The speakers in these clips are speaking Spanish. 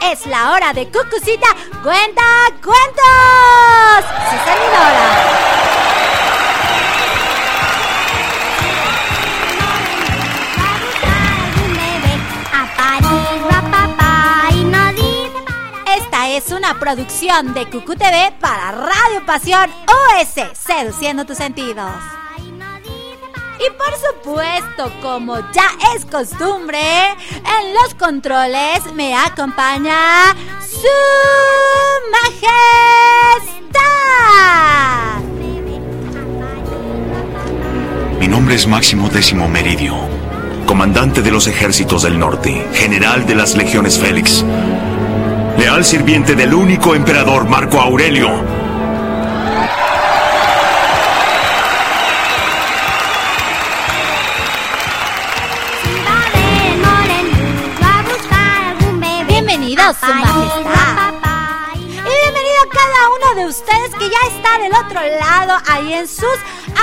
Es la hora de Cucucita Cuenta Cuentos. Su servidora. Es una producción de Cucu TV para Radio Pasión OS, seduciendo tus sentidos. Y por supuesto, como ya es costumbre, en los controles me acompaña su majestad. Mi nombre es Máximo Décimo Meridio, comandante de los ejércitos del norte, general de las legiones Félix, leal sirviente del único emperador Marco Aurelio ustedes que ya está del otro lado, ahí en sus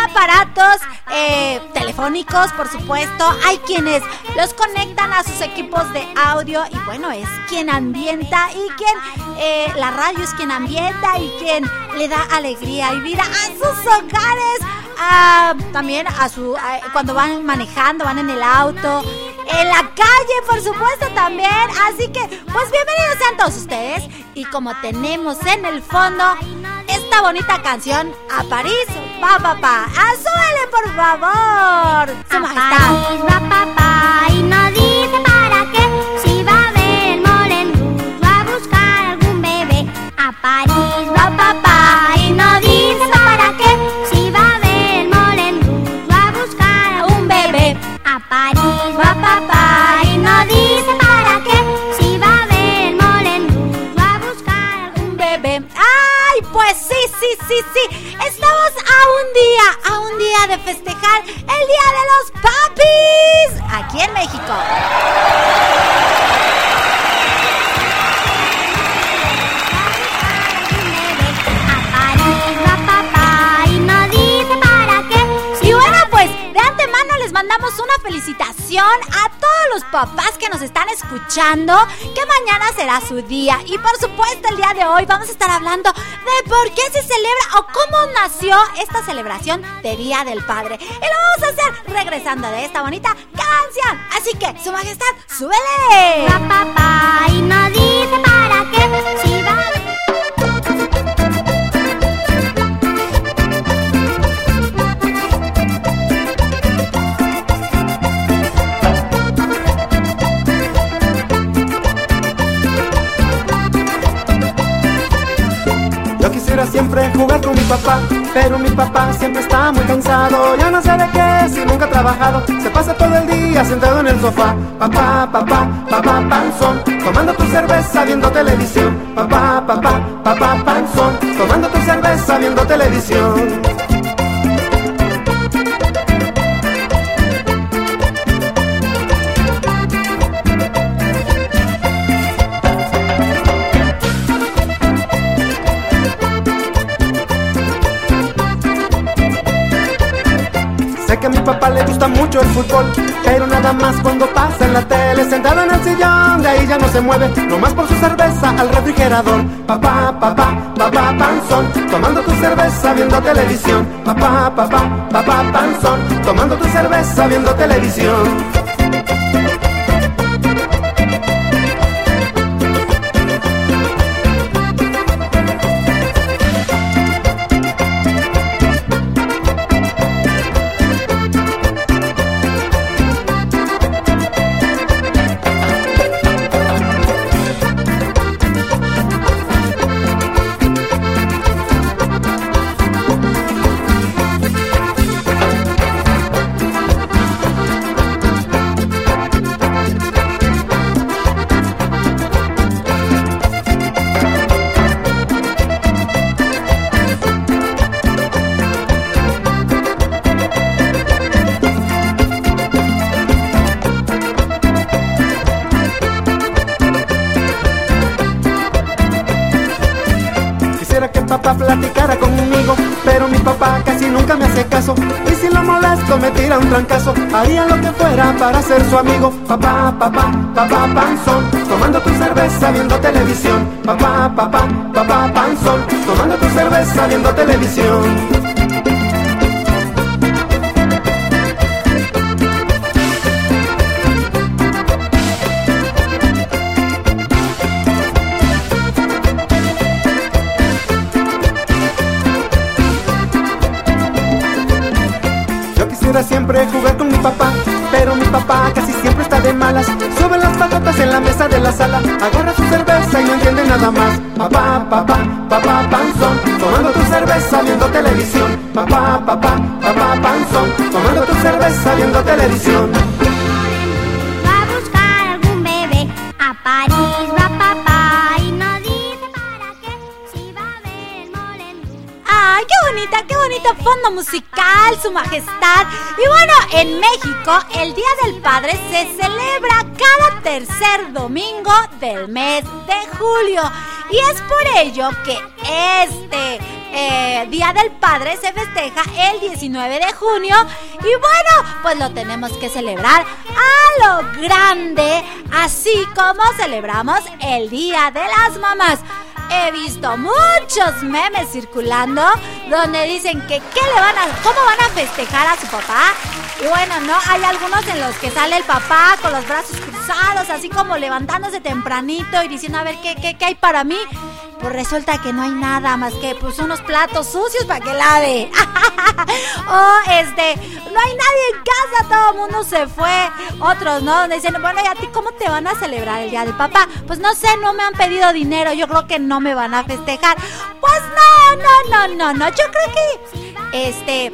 aparatos eh, telefónicos, por supuesto. Hay quienes los conectan a sus equipos de audio y bueno, es quien ambienta y quien, eh, la radio es quien ambienta y quien le da alegría y vida a sus hogares. también a su cuando van manejando, van en el auto, en la calle, por supuesto también. Así que, pues bienvenidos sean todos ustedes. Y como tenemos en el fondo esta bonita canción, a París va papá. ¡Azúbele, por favor! Su a París va papá y no a un día de festejar el Día de los Papis aquí en México. Mandamos una felicitación a todos los papás que nos están escuchando, que mañana será su día. Y por supuesto, el día de hoy vamos a estar hablando de por qué se celebra o cómo nació esta celebración de Día del Padre. Y lo vamos a hacer regresando de esta bonita canción. Así que, Su Majestad, súbele. papá y no dice para qué. Si jugar con mi papá, pero mi papá siempre está muy cansado. Ya no sé de qué, si nunca ha trabajado, se pasa todo el día sentado en el sofá. Papá, papá, papá, panzón, tomando tu cerveza viendo televisión. Papá, papá, papá, panzón, tomando tu cerveza viendo televisión. Papá le gusta mucho el fútbol, pero nada más cuando pasa en la tele, sentado en el sillón, de ahí ya no se mueve, nomás por su cerveza al refrigerador. Papá, papá, papá, panzón, tomando tu cerveza viendo televisión. Papá, papá, papá, panzón, tomando tu cerveza viendo televisión. Un trancazo, haría lo que fuera para ser su amigo. Papá, papá, papá, panzón, tomando tu cerveza viendo televisión. Papá, papá, papá, panzón, tomando tu cerveza viendo televisión. Siempre jugar con mi papá, pero mi papá casi siempre está de malas. Sube las patatas en la mesa de la sala, agarra su cerveza y no entiende nada más. Papá, papá, papá, panzón, tomando tu cerveza viendo televisión. Papá, papá, papá, panzón, tomando tu cerveza viendo televisión. Va a buscar algún bebé a París, va papá y no dice para qué si va a ver el ¡Ay, qué bonita, qué bonito fondo musical, su majestad! Y bueno, en México el Día del Padre se celebra cada tercer domingo del mes de julio. Y es por ello que este eh, Día del Padre se festeja el 19 de junio y bueno, pues lo tenemos que celebrar a lo grande, así como celebramos el Día de las Mamás. He visto muchos memes circulando donde dicen que qué le van a, cómo van a festejar a su papá. Y bueno, no, hay algunos en los que sale el papá con los brazos cruzados, así como levantándose tempranito y diciendo a ver qué, qué, qué hay para mí. Pues resulta que no hay nada más que pues unos platos sucios para que lave. o este, no hay nadie en casa, todo el mundo se fue. Otros, ¿no? Dicen, bueno, ¿y a ti cómo te van a celebrar el Día del Papá? Pues no sé, no me han pedido dinero, yo creo que no me van a festejar. Pues no, no, no, no, no, yo creo que, este,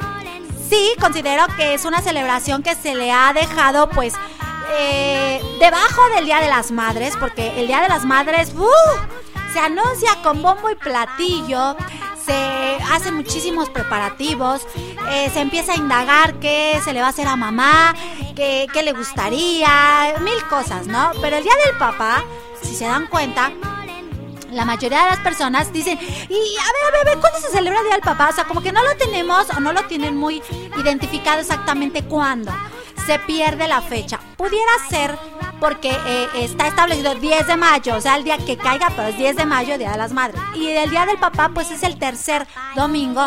sí, considero que es una celebración que se le ha dejado, pues, eh, debajo del Día de las Madres, porque el Día de las Madres, ¡uh! se anuncia con bombo y platillo, se hacen muchísimos preparativos, eh, se empieza a indagar qué se le va a hacer a mamá, qué, qué le gustaría, mil cosas, ¿no? Pero el día del papá, si se dan cuenta, la mayoría de las personas dicen, y a ver, a ver, a ver, ¿cuándo se celebra el Día del Papá? O sea, como que no lo tenemos o no lo tienen muy identificado exactamente cuándo. Se pierde la fecha. Pudiera ser porque eh, está establecido 10 de mayo, o sea, el día que caiga, pero es 10 de mayo, Día de las Madres. Y el Día del Papá, pues es el tercer domingo.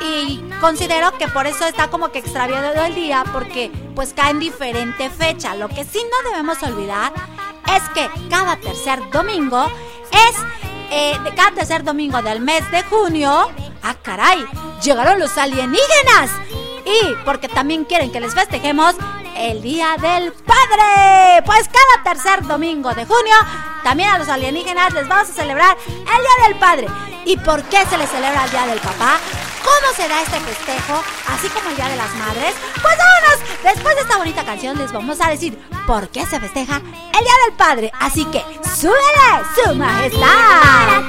Y considero que por eso está como que extraviado el día, porque pues cae en diferente fecha. Lo que sí no debemos olvidar es que cada tercer domingo es eh, de cada tercer domingo del mes de junio. ¡Ah, caray! Llegaron los alienígenas. Y porque también quieren que les festejemos el Día del Padre. Pues cada tercer domingo de junio, también a los alienígenas les vamos a celebrar el Día del Padre. ¿Y por qué se les celebra el Día del Papá? ¿Cómo se da este festejo? Así como el Día de las Madres. Pues vámonos, después de esta bonita canción les vamos a decir por qué se festeja el Día del Padre. Así que, ¡súbele, su majestad!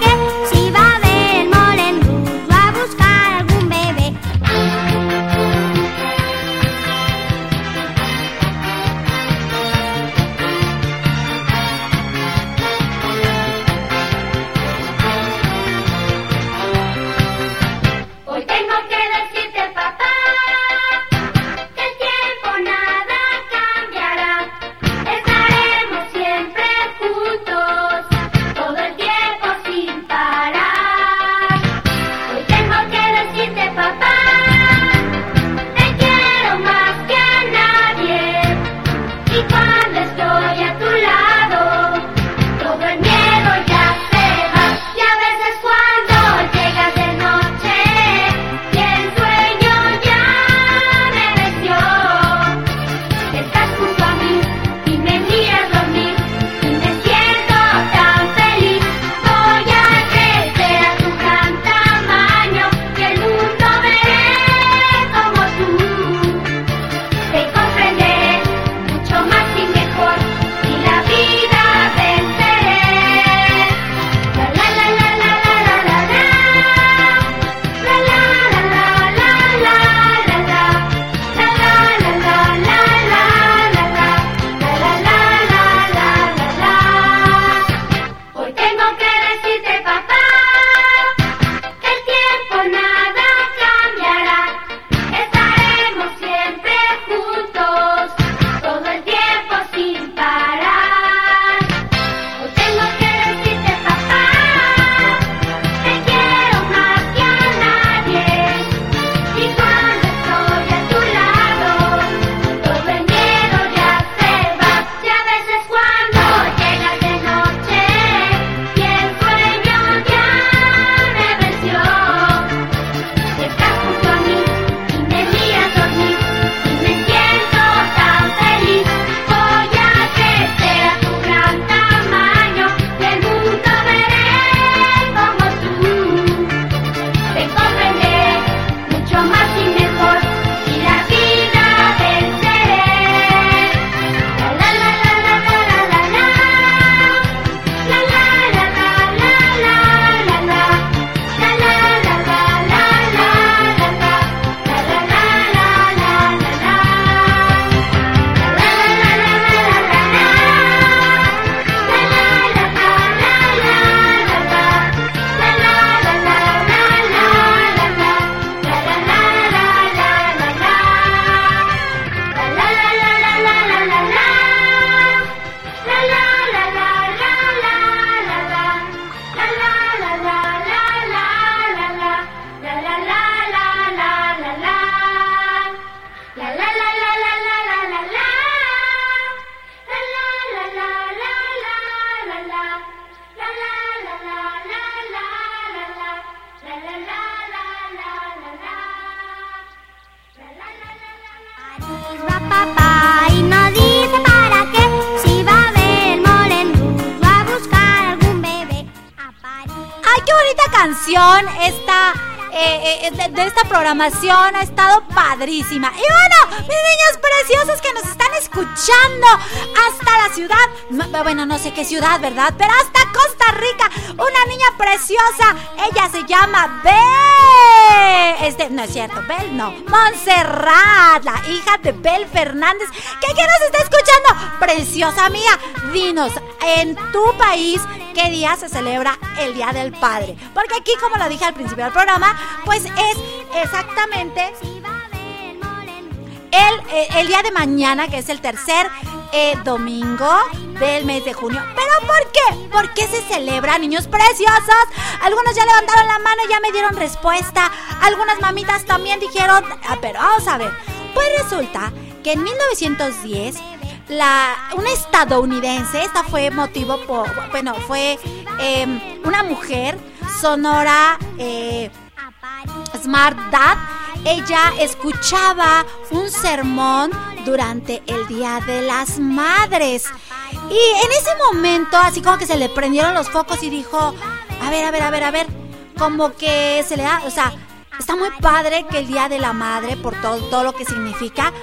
Programación ha estado padrísima. Y bueno, mis niños preciosos que nos están escuchando hasta la ciudad, no- bueno, no sé qué ciudad, ¿verdad? Pero hasta Costa Rica, una niña preciosa, ella se llama Bel. Este, no es cierto, Bel no, Montserrat, la hija de Bel Fernández, que aquí nos está escuchando. Preciosa mía, dinos, en tu país, ¿qué día se celebra el Día del Padre? Porque aquí, como lo dije al principio del programa, pues es exactamente el, eh, el día de mañana, que es el tercer eh, domingo del mes de junio. ¿Pero por qué? ¿Por qué se celebra, niños preciosos? Algunos ya levantaron la mano y ya me dieron respuesta. Algunas mamitas también dijeron, ah, pero vamos a ver. Pues resulta que en 1910 la, una estadounidense, esta fue motivo por, bueno, fue eh, una mujer, Sonora eh, Smart Dad, ella escuchaba un sermón durante el Día de las Madres. Y en ese momento, así como que se le prendieron los focos y dijo, a ver, a ver, a ver, a ver, como que se le da, o sea, está muy padre que el Día de la Madre, por todo, todo lo que significa,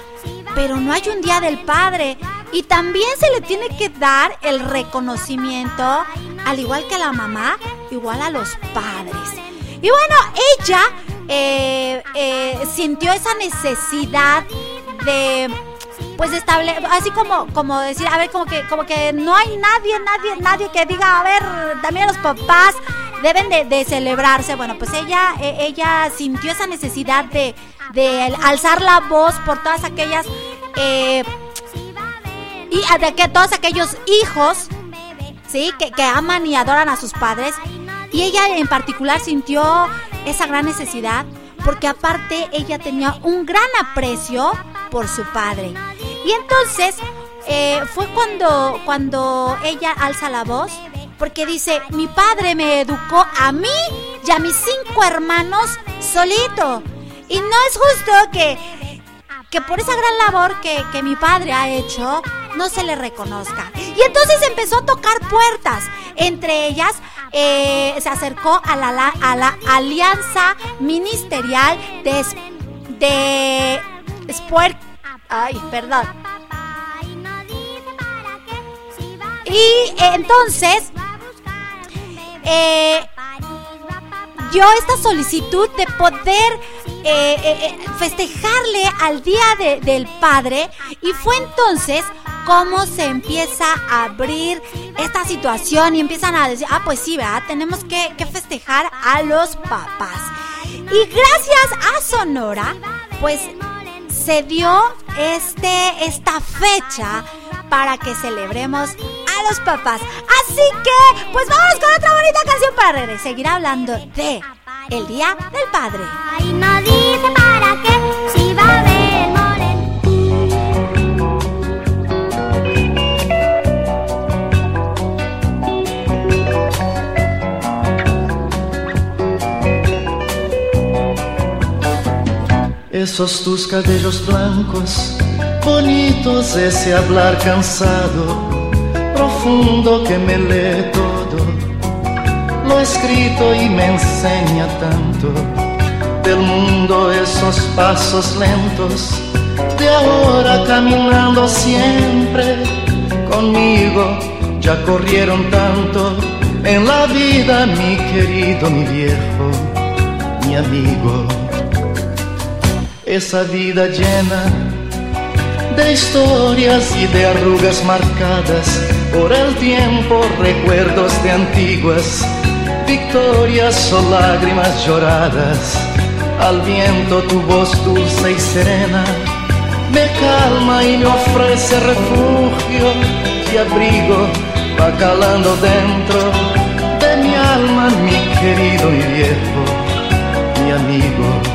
pero no hay un Día del Padre. Y también se le tiene que dar el reconocimiento, al igual que a la mamá, igual a los padres. Y bueno, ella eh, eh, sintió esa necesidad de pues estable así como como decir a ver como que como que no hay nadie nadie nadie que diga a ver también los papás deben de, celebrarse. Bueno pues ella eh, ella sintió esa necesidad de de alzar la voz por todas aquellas eh, y de que todos aquellos hijos sí que, que aman y adoran a sus padres. Y ella en particular sintió esa gran necesidad porque aparte ella tenía un gran aprecio por su padre. Y entonces eh, fue cuando, cuando ella alza la voz porque dice, mi padre me educó a mí y a mis cinco hermanos solito. Y no es justo que, que por esa gran labor que, que mi padre ha hecho no se le reconozca. Y entonces empezó a tocar puertas. Entre ellas eh, se acercó a la, a la alianza ministerial de, de Sport. Ay, perdón. Y entonces eh, dio esta solicitud de poder eh, eh, eh, festejarle al Día de- del Padre y fue entonces como se empieza a abrir esta situación y empiezan a decir, ah, pues sí, ¿verdad? Tenemos que, que festejar a los papás. Y gracias a Sonora, pues se dio este, esta fecha para que celebremos a los papás. Así que, pues vamos con otra bonita canción para seguir hablando de el Día del Padre. Ay, no dice para qué, si va a ver moreno. Esos tus cabellos blancos, bonitos, ese hablar cansado, profundo que me lee todo, lo escrito y me enseña tanto. Del mundo esos pasos lentos, de ahora caminando siempre. Conmigo, ya corrieron tanto en la vida, mi querido, mi viejo, mi amigo. Esa vida llena de historias y de arrugas marcadas por el tiempo, recuerdos de antiguas victorias o lágrimas lloradas. Al viento tu voz dulce y serena me calma y me ofrece refugio y abrigo, va calando dentro de mi alma, mi querido y viejo, mi amigo.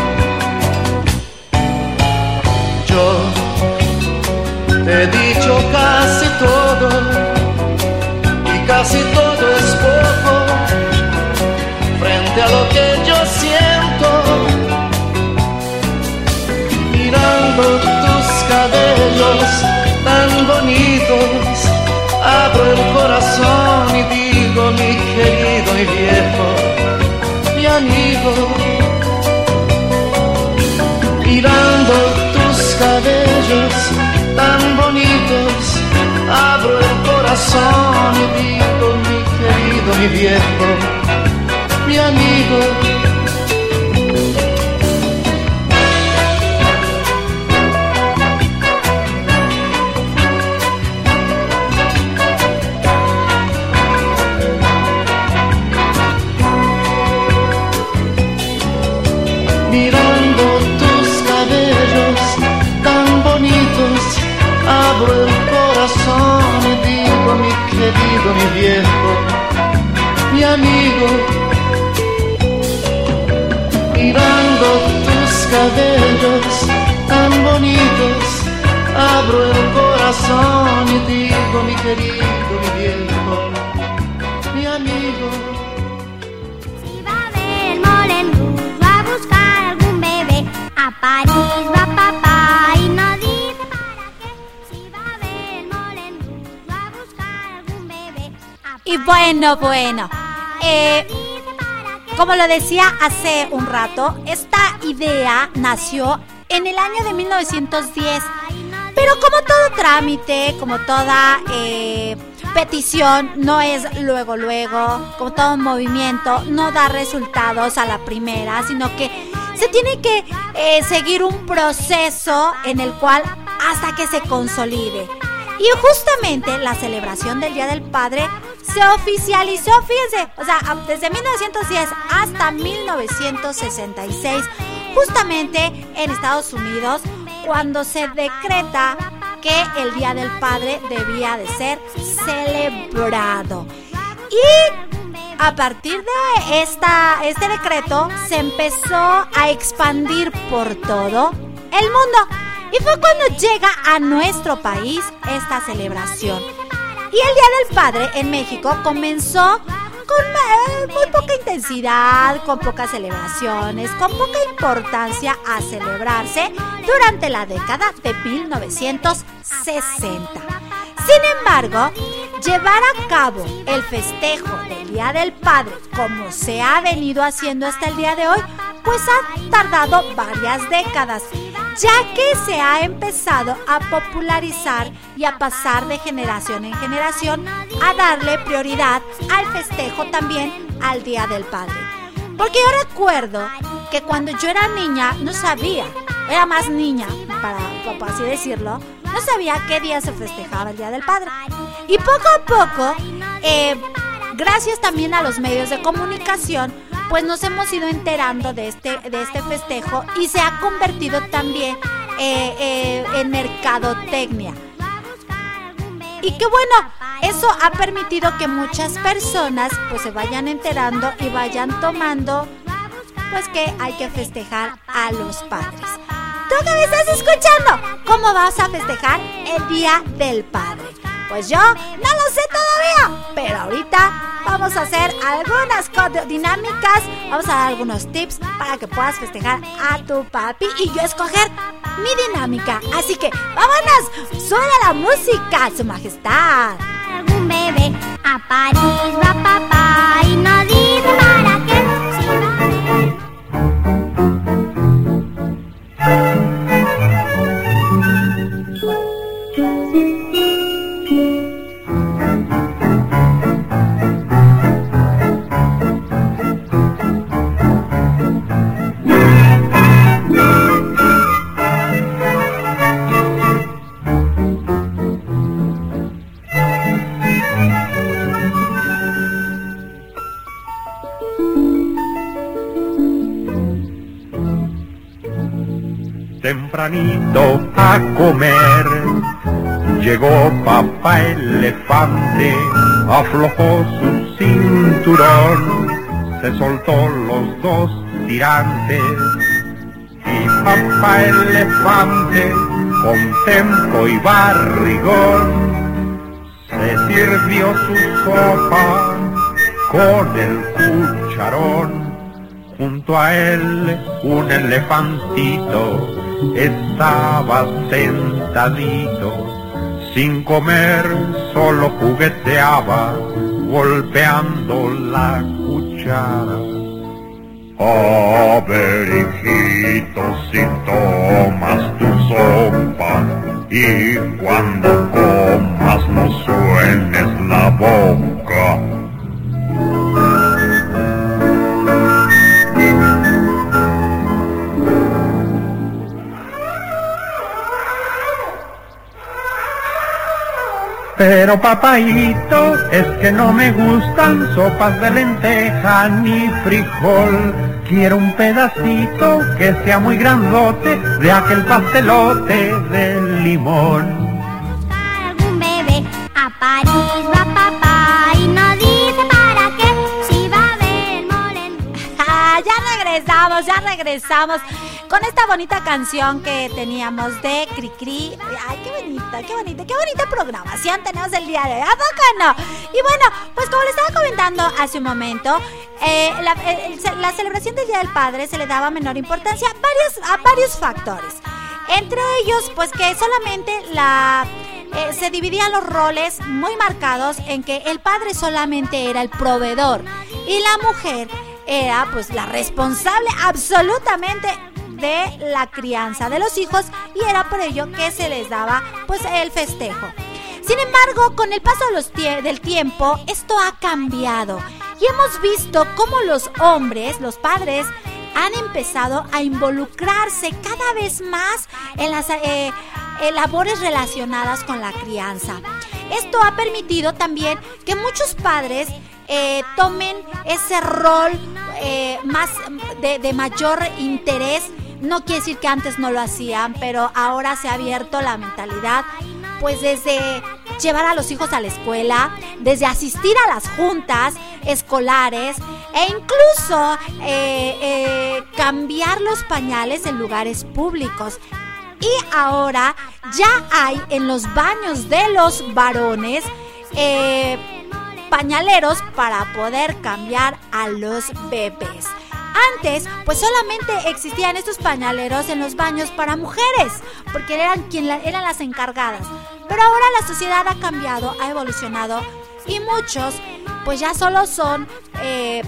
He dicho casi todo y casi todo es poco frente a lo que yo siento. Mirando tus cabellos tan bonitos, abro el corazón y digo, mi querido y viejo, mi amigo. Mirando corazón y digo, mi querido, mi viejo, mi amigo. Mirando tus cabellos tan bonitos, abro el corazón y digo, mi querido, mi viejo, mi amigo. Si va a ver el Moulin Rouge, va a buscar algún bebé. A París va papá y no dice para qué. Si va a ver el Moulin Rouge, va a buscar algún bebé. A Y bueno, bueno. eh. Como lo decía hace un rato, esta idea nació en el año de 1910. Pero como todo trámite, como toda eh, petición, no es luego, luego, como todo movimiento, no da resultados a la primera, sino que se tiene que eh, seguir un proceso en el cual hasta que se consolide. Y justamente la celebración del Día del Padre se oficializó, fíjense, o sea, desde 1910 hasta 1966, justamente en Estados Unidos, cuando se decreta que el Día del Padre debía de ser celebrado. Y a partir de esta, este decreto se empezó a expandir por todo el mundo. Y fue cuando llega a nuestro país esta celebración. Y el Día del Padre en México comenzó con eh, muy poca intensidad, con pocas celebraciones, con poca importancia a celebrarse durante la década de 1960. Sin embargo, llevar a cabo el festejo del Día del Padre como se ha venido haciendo hasta el día de hoy, pues ha tardado varias décadas, ya que se ha empezado a popularizar y a pasar de generación en generación a darle prioridad al festejo también al Día del Padre. Porque yo recuerdo que cuando yo era niña no sabía, era más niña, para, por así decirlo, no sabía qué día se festejaba el Día del Padre. Y poco a poco, eh, gracias también a los medios de comunicación, pues nos hemos ido enterando de este, de este festejo y se ha convertido también eh, eh, en mercadotecnia. Y que bueno, eso ha permitido que muchas personas pues se vayan enterando y vayan tomando pues que hay que festejar a los padres. ¿Tú que me estás escuchando? ¿Cómo vas a festejar el Día del Padre? Pues yo no lo sé todavía, pero ahorita vamos a hacer algunas dinámicas, vamos a dar algunos tips para que puedas festejar a tu papi y yo escoger mi dinámica. Así que vámonos, suena la música, su majestad. algún bebé. A papá y no tempranito a comer. Llegó papá elefante, aflojó su cinturón, se soltó los dos tirantes. Y papá elefante, con tempo y barrigón, se sirvió su sopa con el cucharón. Junto a él un elefantito estaba sentadito, sin comer solo jugueteaba, golpeando la cuchara. A ver, hijito, si tomas tu sopa y cuando comas no suenes la boca. Pero papayito, es que no me gustan sopas de lenteja ni frijol. Quiero un pedacito que sea muy grandote de aquel pastelote de limón. buscar algún bebé. A París va papá y no dice para qué. Si va a ver Rouge. Ah, ya regresamos, ya regresamos con esta bonita canción que teníamos de Cricri. Ay, qué bonita, qué bonita, qué bonita programación tenemos el día de hoy. ¿A poco no? Y bueno, pues como le estaba comentando hace un momento, eh, el- la celebración del Día del Padre se le daba menor importancia a varios, a varios factores. Entre ellos, pues que solamente la eh, se dividían los roles muy marcados en que el padre solamente era el proveedor y la mujer era pues la responsable absolutamente de la crianza de los hijos y era por ello que se les daba pues el festejo. Sin embargo, con el paso del tiempo, esto ha cambiado y hemos visto cómo los hombres, los padres, han empezado a involucrarse cada vez más en las eh, labores relacionadas con la crianza. Esto ha permitido también que muchos padres eh, tomen ese rol eh, más de mayor interés. No quiere decir que antes no lo hacían, pero ahora se ha abierto la mentalidad, pues desde llevar a los hijos a la escuela, desde asistir a las juntas escolares e incluso eh, eh, cambiar los pañales en lugares públicos. Y ahora ya hay en los baños de los varones eh, pañaleros para poder cambiar a los bebés. Antes, pues solamente existían estos pañaleros en los baños para mujeres, porque eran quien la- eran las encargadas. Pero ahora la sociedad ha cambiado, ha evolucionado y muchos, pues ya solo son eh,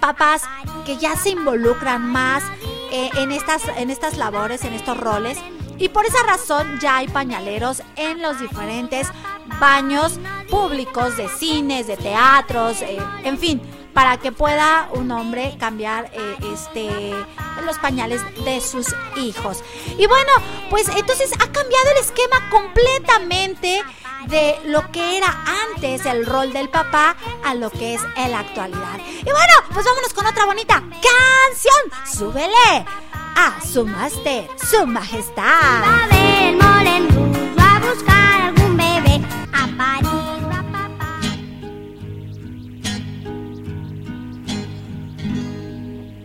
papás que ya se involucran más eh, en, estas, en estas labores, en estos roles. Y por esa razón ya hay pañaleros en los diferentes baños públicos de cines, de teatros, eh, en fin, para que pueda un hombre cambiar eh, este los pañales de sus hijos. Y bueno, pues entonces ha cambiado el esquema completamente de lo que era antes el rol del papá a lo que es en la actualidad. Y bueno, pues vámonos con otra bonita canción. Súbele a su su majestad. Va a ver. Va a buscar algún bebé. A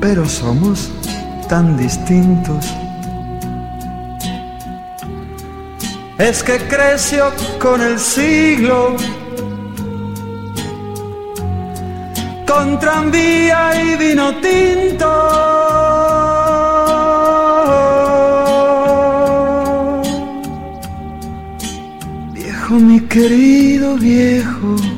Pero somos tan distintos. Es que creció con el siglo, con tranvía y vino tinto. Viejo, mi querido viejo.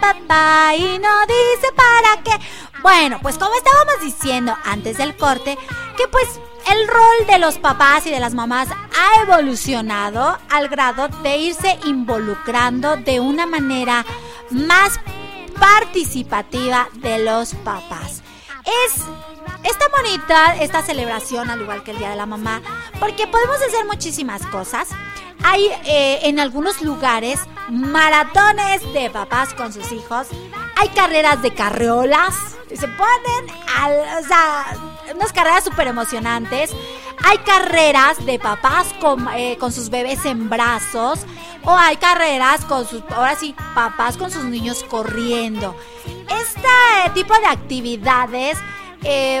Papá y no dice para qué. Bueno, pues como estábamos diciendo antes del corte, que pues el rol de los papás y de las mamás ha evolucionado al grado de irse involucrando de una manera más participativa de los papás. Es Está bonita esta celebración, al igual que el Día de la Mamá, porque podemos hacer muchísimas cosas. Hay eh, en algunos lugares maratones de papás con sus hijos. Hay carreras de carreolas. Se ponen, o sea, unas carreras súper emocionantes. Hay carreras de papás con, eh, con sus bebés en brazos. O hay carreras con sus, ahora sí, papás con sus niños corriendo. Este tipo de actividades eh,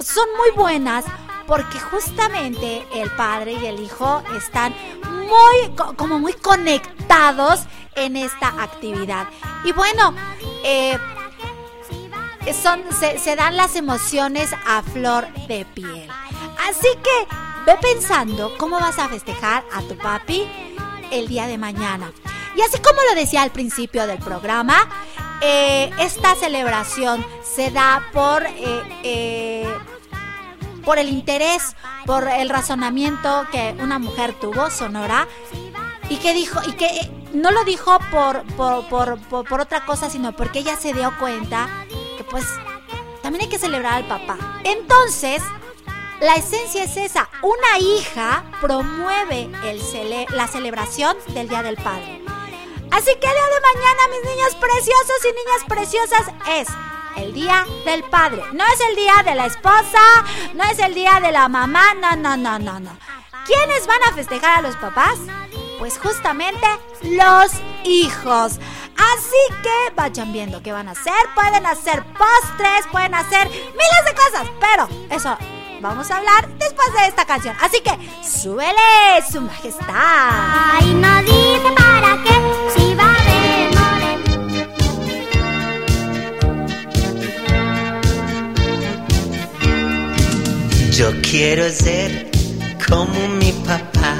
son muy buenas porque justamente el padre y el hijo están muy, co- como muy conectados en esta actividad. Y bueno, eh, son, se, dan las emociones a flor de piel. Así que ve pensando cómo vas a festejar a tu papi el día de mañana. Y así como lo decía al principio del programa, eh, esta celebración se da por, eh, por el interés, por el razonamiento que una mujer tuvo, Sonora, y que dijo, y que eh, no lo dijo por, por, por, por, otra cosa, sino porque ella se dio cuenta que pues también hay que celebrar al papá. Entonces, la esencia es esa, una hija promueve la celebración del Día del Padre. Así que el día de mañana, mis niños preciosos y niñas preciosas, es el día del padre. No es el día de la esposa, no es el día de la mamá, no, no, no, no, no. ¿Quiénes van a festejar a los papás? Pues justamente los hijos. Así que vayan viendo qué van a hacer. Pueden hacer postres, pueden hacer miles de cosas, pero eso vamos a hablar después de esta canción. Así que súbele, su majestad. Ay, no dice para qué, si Yo quiero ser como mi papá.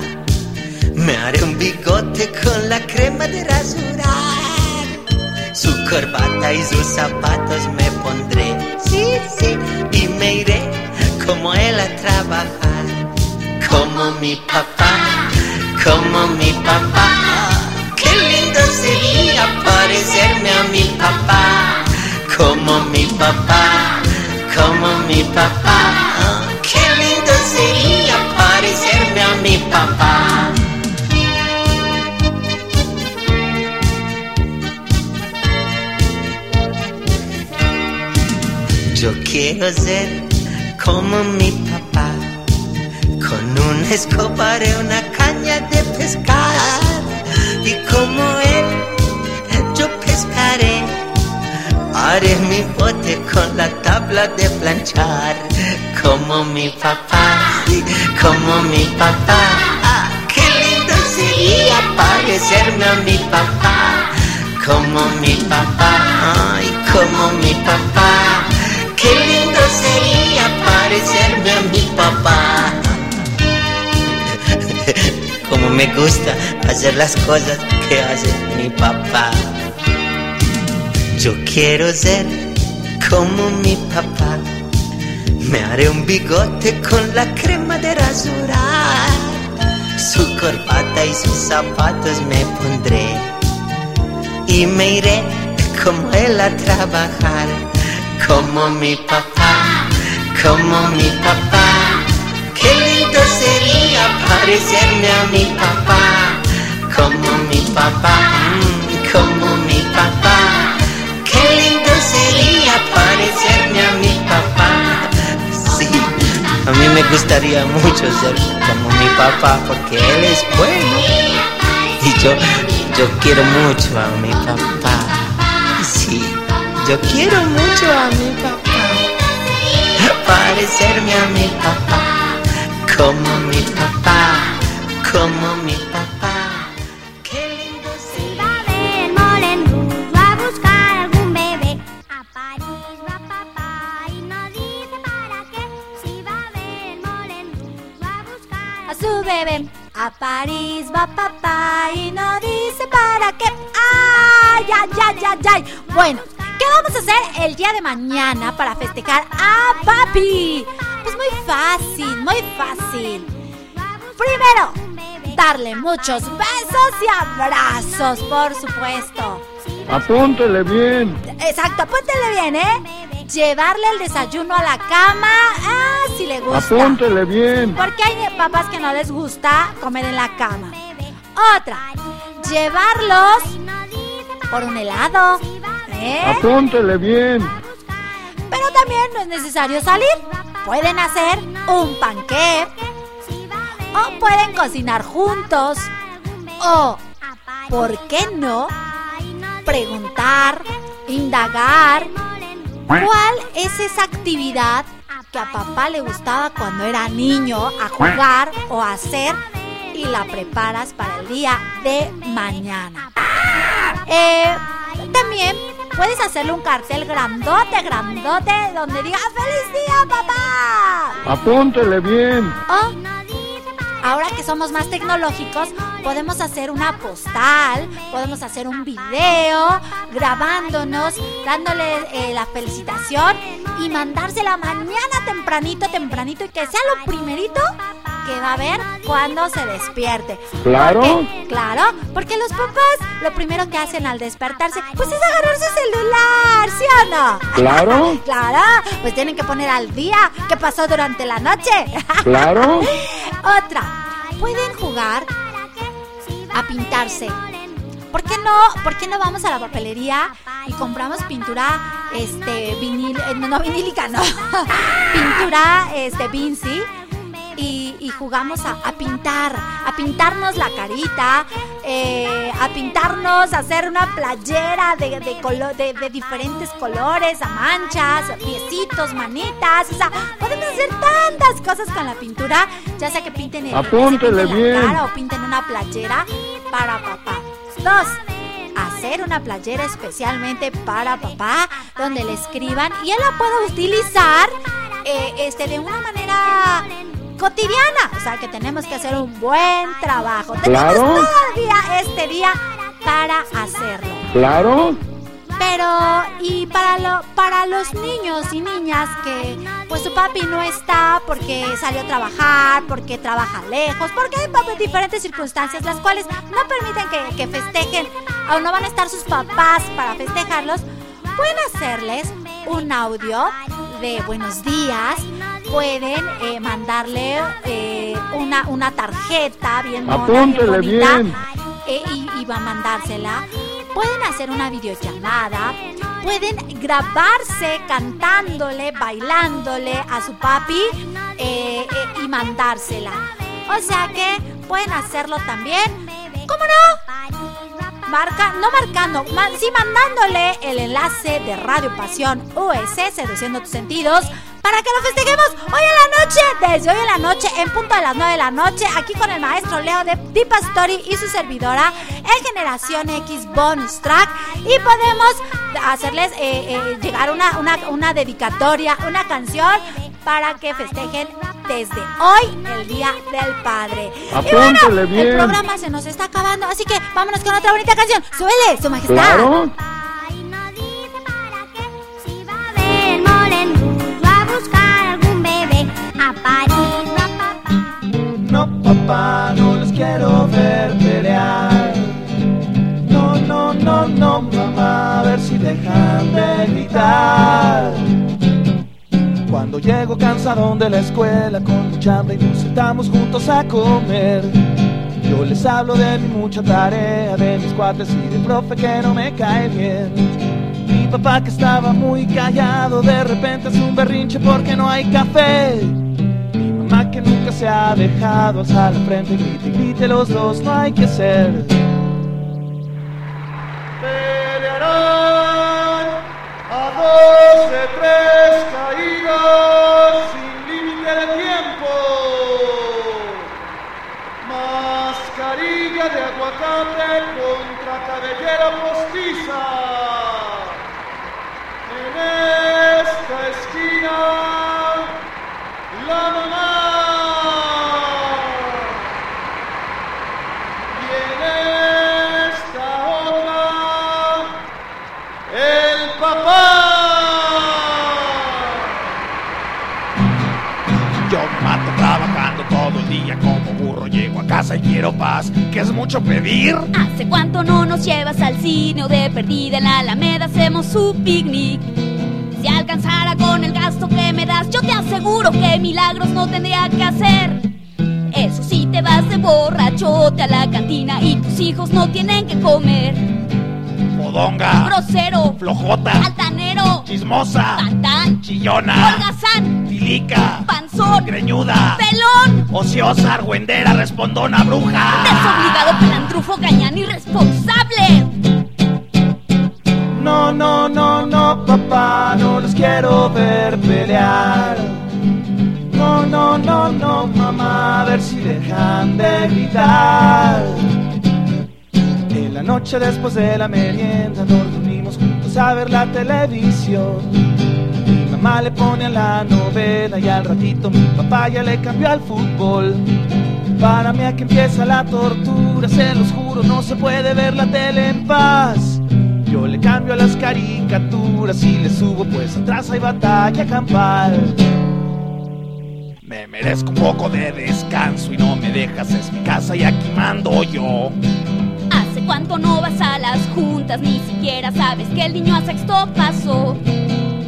Me haré un bigote con la crema de rasurar. Su corbata y sus zapatos me pondré. Sí, sí. Y me iré como él a trabajar. Como mi papá, como mi papá. Qué lindo sería parecerme a mi papá, como mi papá, como mi papá. Qué lindo sería parecerme a mi papá. Yo quiero ser como mi papá, con una escoba y una caña de pescar. Y como él, yo pescaré. Haré mi bote con la tabla de planchar, como mi papá, como mi papá. Qué lindo sería parecerme a mi papá, como mi papá, ay, como mi papá. Qué lindo sería parecerme a mi papá. Como me gusta hacer las cosas que hace mi papá. Yo quiero ser como mi papá. Me haré un bigote con la crema de rasurar. Su corbata y sus zapatos me pondré. Y me iré como él a trabajar. Como mi papá, como mi papá. Qué lindo sería parecerme a mi papá. Como mi papá, como mi papá. Qué lindo sería parecerme a mi a mí me gustaría mucho ser como mi papá porque él es bueno. Y yo, yo quiero mucho a mi papá. Sí, yo quiero mucho a mi papá. Parecerme a mi papá. Como mi papá, como mi papá. A París va papá y no dice para qué. ¡Ay, ay, ay, ay, ay! Bueno, ¿qué vamos a hacer el día de mañana para festejar a papi? Pues muy fácil, muy fácil. Primero, darle muchos besos y abrazos, por supuesto. Apúntele bien. Exacto, apúntele bien, ¿eh? Llevarle el desayuno a la cama, ah, si le gusta. Apúntele bien. Porque hay papás que no les gusta comer en la cama. Otra, llevarlos por un helado. ¿eh? Apúntele bien. Pero también no es necesario salir. Pueden hacer un panqué. O pueden cocinar juntos. O, ¿por qué no? Preguntar, indagar. ¿Cuál es esa actividad que a papá le gustaba cuando era niño a jugar o a hacer y la preparas para el día de mañana? Eh, también puedes hacerle un cartel grandote, grandote, donde diga ¡Feliz día, papá! Apúntele bien. O, ahora que somos más tecnológicos, podemos hacer una postal, podemos hacer un video grabándonos, dándole eh, la felicitación y mandársela mañana tempranito, tempranito y que sea lo primerito que va a ver cuando se despierte. Claro. Porque- claro, porque los papás lo primero que hacen al despertarse, pues es agarrar su celular, ¿sí o no? Claro. claro, pues tienen que poner al día qué pasó durante la noche. Claro. Otra, pueden jugar a pintarse. ¿Por qué no? ¿Por qué no vamos a la papelería y compramos pintura este vinil, eh, no, no vinílica, no. pintura este Vinci y, y jugamos a, a pintar, a pintarnos la carita, eh, a pintarnos, a hacer una playera de, de, colo- de- de diferentes colores, a manchas, piecitos, manitas, o sea, podemos hacer tantas cosas con la pintura, ya sea que pinten el Apúntele pinten la cara o pinten una playera para papá. Dos, hacer una playera especialmente para papá, donde le escriban y él la pueda utilizar eh, este, de una manera cotidiana. O sea que tenemos que hacer un buen trabajo. Tenemos Claro. todo el día, este día, para hacerlo. Claro. Pero, y para, lo, para los niños y niñas que pues su papi no está porque salió a trabajar, porque trabaja lejos, porque hay papi- diferentes circunstancias las cuales no permiten que, que festejen o no van a estar sus papás para festejarlos, pueden hacerles un audio de buenos días. Pueden eh, mandarle eh, una, una tarjeta bien mona, bien bonita, bien. eh, y, y va a mandársela. Pueden hacer una videollamada. Pueden grabarse cantándole, bailándole a su papi y mandársela. O sea que pueden hacerlo también. ¿Cómo no? Marca, no marcando, ma- sí mandándole el enlace de Radio Pasión US, seduciendo tus sentidos, para que lo festejemos hoy en la noche, desde hoy en la noche, en punto de las 9 de la noche, aquí con el maestro Leo de Deep Story y su servidora, en Generación X Bonus Track, y podemos hacerles eh, eh, llegar una, una, una dedicatoria, una canción para que festejen desde hoy el Día del Padre. y bueno, el programa se nos está acabando, así que vámonos con otra bonita canción. ¡Súbele, su majestad! Claro. Papá, no los quiero ver pelear. No, no, no, no, mamá, a ver si dejan de gritar. Cuando llego cansado de la escuela con mucha hambre y nos sentamos juntos a comer. Yo les hablo de mi mucha tarea, de mis cuates y del profe que no me cae bien. Mi papá que estaba muy callado, de repente hace un berrinche porque no hay café. Que nunca se ha dejado alzar la frente grite, grite los dos, no hay que ser. Pelearán a dos de tres caídas sin límite de tiempo. Mascarilla de aguacate contra cabellera postiza. En papá. Yo me mato trabajando todo el día como burro. Llego a casa y quiero paz, que es mucho pedir. ¿Hace cuánto no nos llevas al cine o de perdida en la Alameda hacemos su picnic? Si alcanzara con el gasto que me das, yo te aseguro que milagros no tendría que hacer. Eso sí, te vas de borrachote a la cantina y tus hijos no tienen que comer. Modonga, Grosero, flojota, altanero, chismosa, patán, chillona, holgazán, tilica, panzón, greñuda, pelón, ociosa, argüendera, respondona, bruja. desobligado, pelandrufo, gañán, irresponsable. No, no, no, no, papá, no los quiero ver pelear. No, no, no, no, mamá, a ver si dejan de gritar. Noche después de la merienda nos reunimos juntos a ver la televisión. Mi mamá le pone a la novela y al ratito mi papá ya le cambió al fútbol. Para mí aquí empieza la tortura, se los juro, no se puede ver la tele en paz. Yo le cambio a las caricaturas y le subo pues atrás hay batalla campal. Me merezco un poco de descanso y no me dejas, es mi casa y aquí mando yo. ¿Hace cuánto no vas a las juntas? Ni siquiera sabes que el niño a sexto pasó.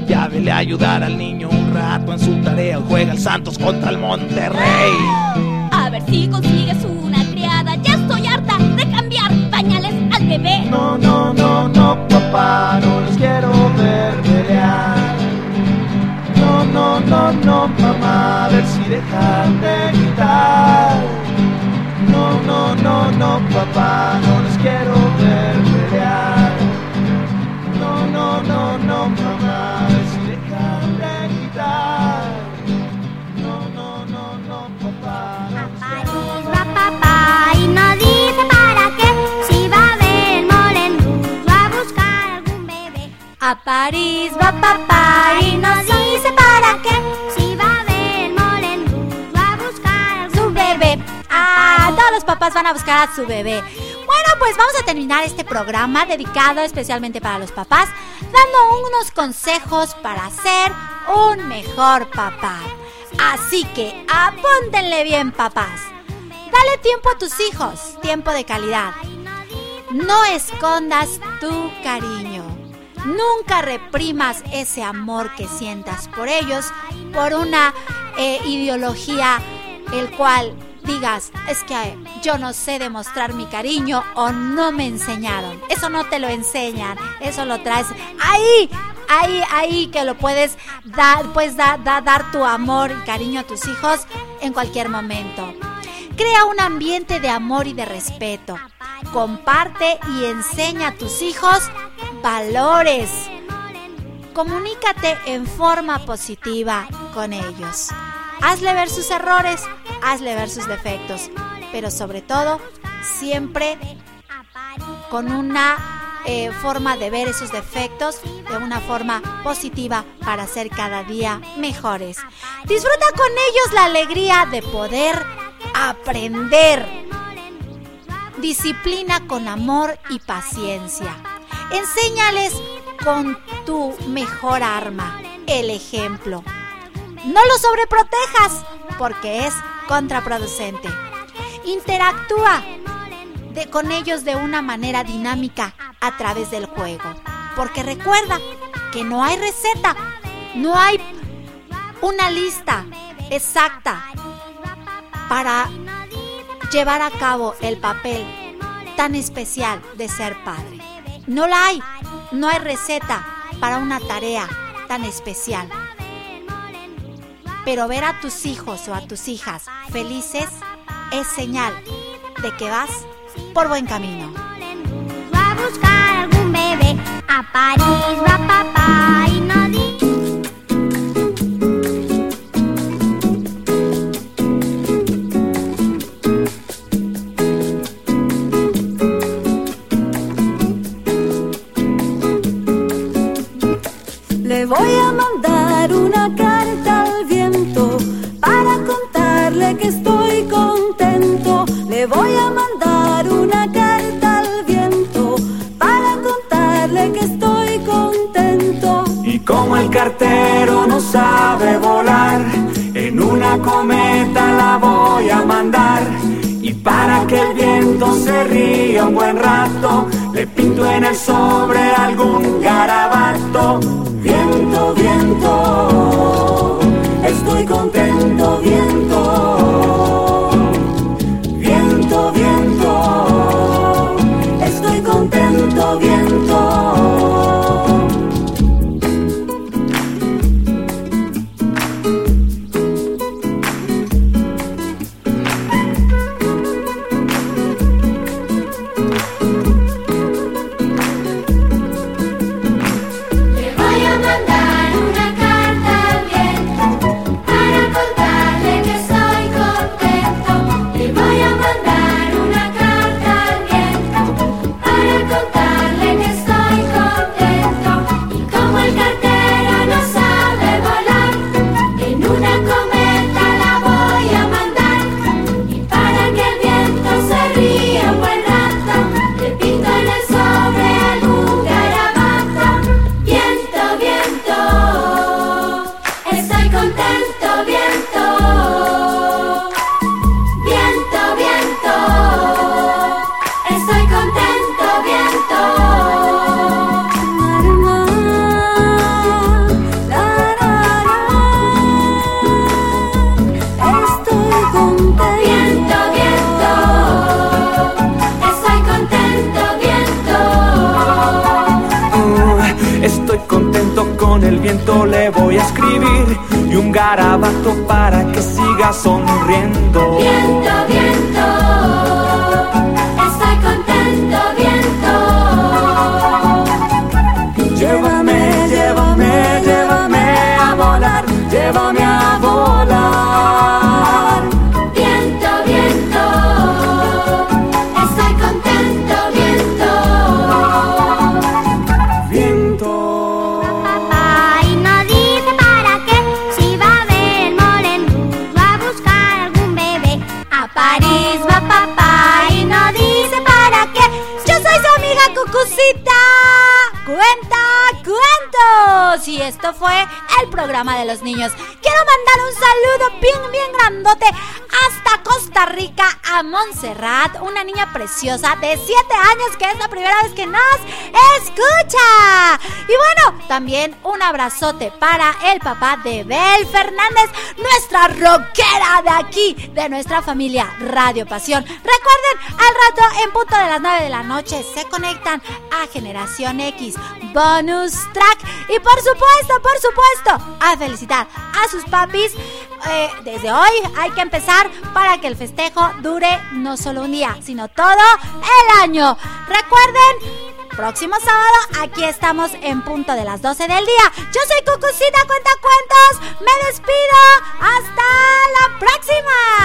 Ya vele a ayudar al niño un rato en su tarea. Juega el Santos contra el Monterrey. A ver si consigues una criada. Ya estoy harta de cambiar pañales al bebé. No, no, no, no, papá, París va papá y no dice para qué. Si va a ver Rouge, va a buscar algún Su bebé. Ah, todos los papás van a buscar a su bebé. Bueno, pues vamos a terminar este programa dedicado especialmente para los papás, dando unos consejos para ser un mejor papá. Así que apúntenle bien, papás. Dale tiempo a tus hijos, tiempo de calidad. No escondas tu cariño. Nunca reprimas ese amor que sientas por ellos por una eh, ideología el cual digas, es que yo no sé demostrar mi cariño o no me enseñaron. Eso no te lo enseñan, eso lo traes ahí, ahí, ahí que lo puedes dar, puedes dar tu amor y cariño a tus hijos en cualquier momento. Crea un ambiente de amor y de respeto. Comparte y enseña a tus hijos valores. Comunícate en forma positiva con ellos. Hazle ver sus errores, hazle ver sus defectos, pero sobre todo, siempre con una eh, forma de ver esos defectos de una forma positiva para ser cada día mejores. Disfruta con ellos la alegría de poder aprender. Disciplina con amor y paciencia. Enséñales con tu mejor arma, el ejemplo. No los sobreprotejas porque es contraproducente. Interactúa con ellos de una manera dinámica a través del juego. Porque recuerda que no hay receta, no hay una lista exacta para llevar a cabo el papel tan especial de ser padre. No la hay, no hay receta para una tarea tan especial. Pero ver a tus hijos o a tus hijas felices es señal de que vas por buen camino. Va a buscar algún bebé, a París va papá y no Le voy a mandar una carta al viento para contarle que estoy contento. Le voy a mandar una carta al viento para contarle que estoy contento. Y como el cartero no sabe volar, en una cometa la voy a mandar. Y para que el viento se ría un buen rato, le pinto en el sobre algún garabato. Viento, estoy contento, viento. Y un garabato para que siga sonriendo. Programa de los niños. Quiero mandar un saludo bien, bien grandote Rica a Montserrat, una niña preciosa de 7 años que es la primera vez que nos escucha. Y bueno, también un abrazote para el papá de Bel Fernández, nuestra rockera de aquí, de nuestra familia Radio Pasión. Recuerden, al rato en punto de las 9 de la noche se conectan a Generación X Bonus Track. Y por supuesto, por supuesto, a felicitar a sus papis. Eh, desde hoy hay que empezar para que el festejo dure no solo un día, sino todo el año. Recuerden, próximo sábado aquí estamos en punto de las 12 del día. Yo soy Cucucita Cuenta Cuentos. Me despido. Hasta la próxima.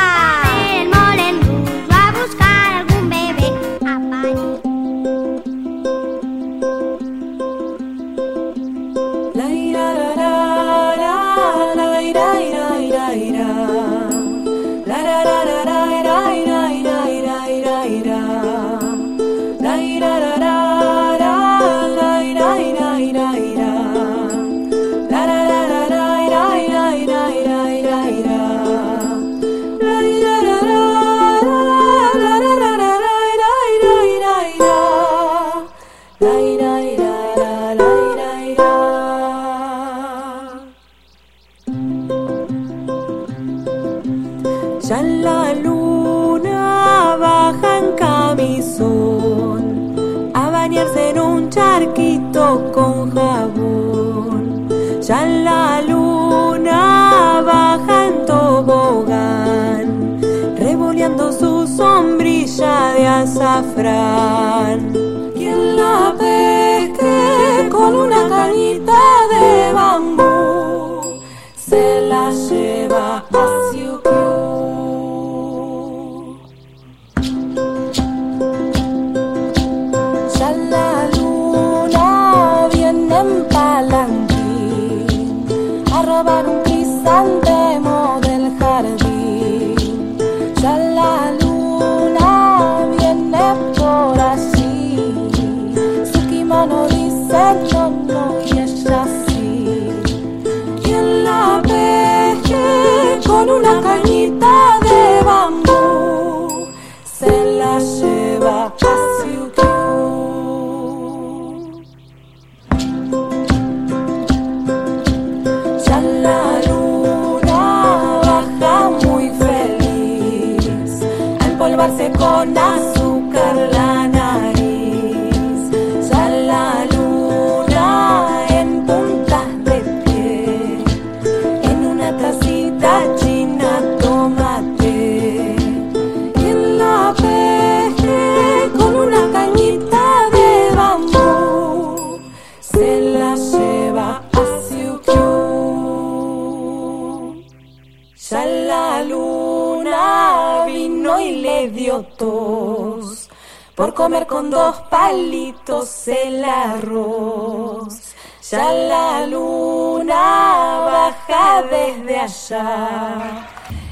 comer con dos palitos el arroz. Ya la luna baja desde allá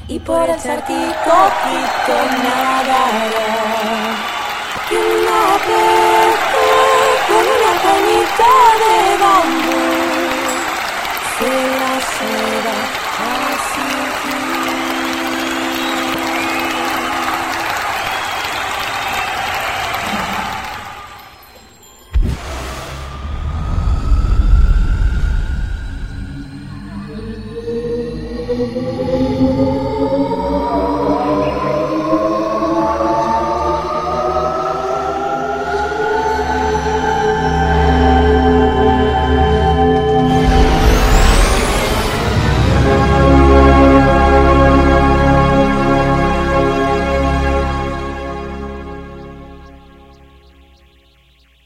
y por el charquito quito nadará. Y una vez con una cañita de bambú. Se